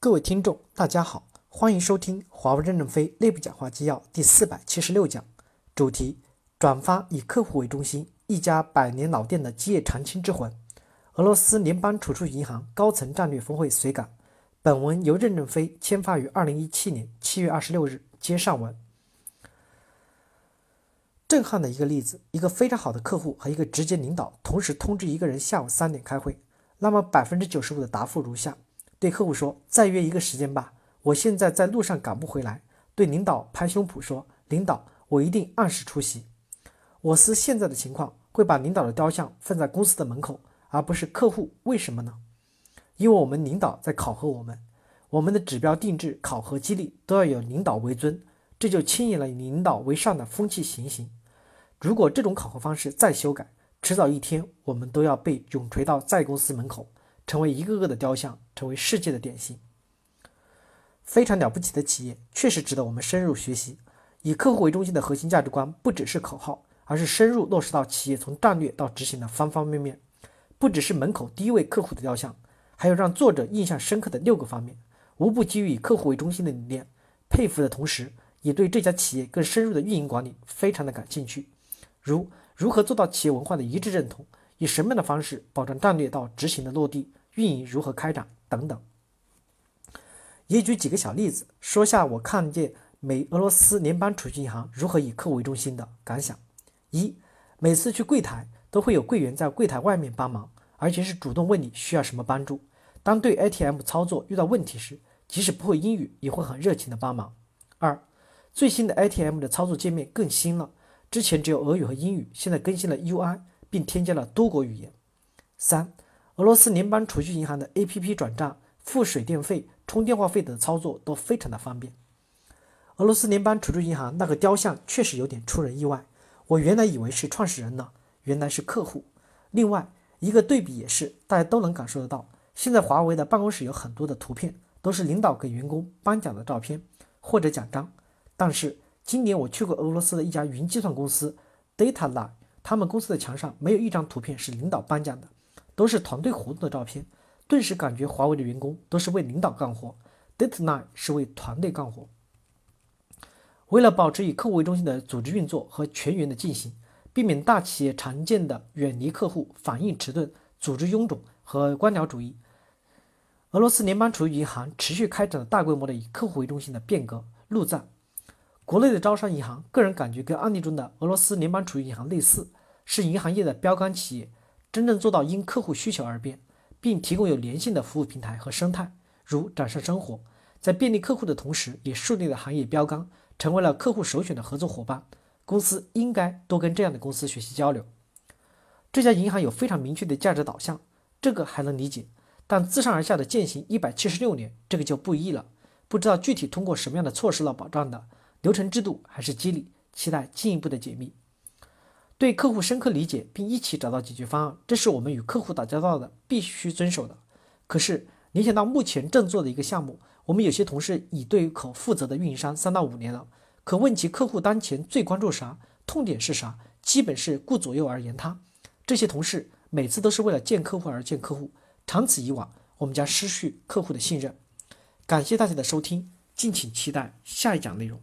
各位听众，大家好，欢迎收听华为任正非内部讲话纪要第四百七十六讲，主题：转发以客户为中心，一家百年老店的基业长青之魂。俄罗斯联邦储蓄银行高层战略峰会随感。本文由任正非签发于二零一七年七月二十六日。接上文。震撼的一个例子：一个非常好的客户和一个直接领导同时通知一个人下午三点开会，那么百分之九十五的答复如下。对客户说：“再约一个时间吧，我现在在路上赶不回来。”对领导拍胸脯说：“领导，我一定按时出席。”我司现在的情况会把领导的雕像放在公司的门口，而不是客户。为什么呢？因为我们领导在考核我们，我们的指标定制、考核激励都要有领导为尊，这就牵引了领导为上的风气行行。如果这种考核方式再修改，迟早一天我们都要被永垂到在公司门口。成为一个个的雕像，成为世界的典型，非常了不起的企业，确实值得我们深入学习。以客户为中心的核心价值观，不只是口号，而是深入落实到企业从战略到执行的方方面面。不只是门口第一位客户的雕像，还有让作者印象深刻的六个方面，无不基于以客户为中心的理念。佩服的同时，也对这家企业更深入的运营管理非常的感兴趣，如如何做到企业文化的一致认同，以什么样的方式保证战略到执行的落地。运营如何开展等等，也举几个小例子，说下我看见美俄罗斯联邦储蓄银行如何以客户为中心的感想。一，每次去柜台都会有柜员在柜台外面帮忙，而且是主动问你需要什么帮助。当对 ATM 操作遇到问题时，即使不会英语，也会很热情的帮忙。二，最新的 ATM 的操作界面更新了，之前只有俄语和英语，现在更新了 UI，并添加了多国语言。三。俄罗斯联邦储蓄银行的 APP 转账、付水电费、充电话费等操作都非常的方便。俄罗斯联邦储蓄银行那个雕像确实有点出人意外，我原来以为是创始人呢，原来是客户。另外一个对比也是，大家都能感受得到，现在华为的办公室有很多的图片，都是领导给员工颁奖的照片或者奖章。但是今年我去过俄罗斯的一家云计算公司 DataLine，他们公司的墙上没有一张图片是领导颁奖的。都是团队活动的照片，顿时感觉华为的员工都是为领导干活 d a t a Nine 是为团队干活。为了保持以客户为中心的组织运作和全员的进行，避免大企业常见的远离客户、反应迟钝、组织臃肿和官僚主义，俄罗斯联邦储蓄银行持续开展了大规模的以客户为中心的变革。陆赞，国内的招商银行，个人感觉跟案例中的俄罗斯联邦储蓄银行类似，是银行业的标杆企业。真正做到因客户需求而变，并提供有粘性的服务平台和生态，如展示生活，在便利客户的同时，也树立了行业标杆，成为了客户首选的合作伙伴。公司应该多跟这样的公司学习交流。这家银行有非常明确的价值导向，这个还能理解，但自上而下的践行一百七十六年，这个就不易了。不知道具体通过什么样的措施来保障的，流程制度还是激励？期待进一步的解密。对客户深刻理解，并一起找到解决方案，这是我们与客户打交道的必须遵守的。可是联想到目前正做的一个项目，我们有些同事已对口负责的运营商三到五年了，可问其客户当前最关注啥，痛点是啥，基本是顾左右而言他。这些同事每次都是为了见客户而见客户，长此以往，我们将失去客户的信任。感谢大家的收听，敬请期待下一讲内容。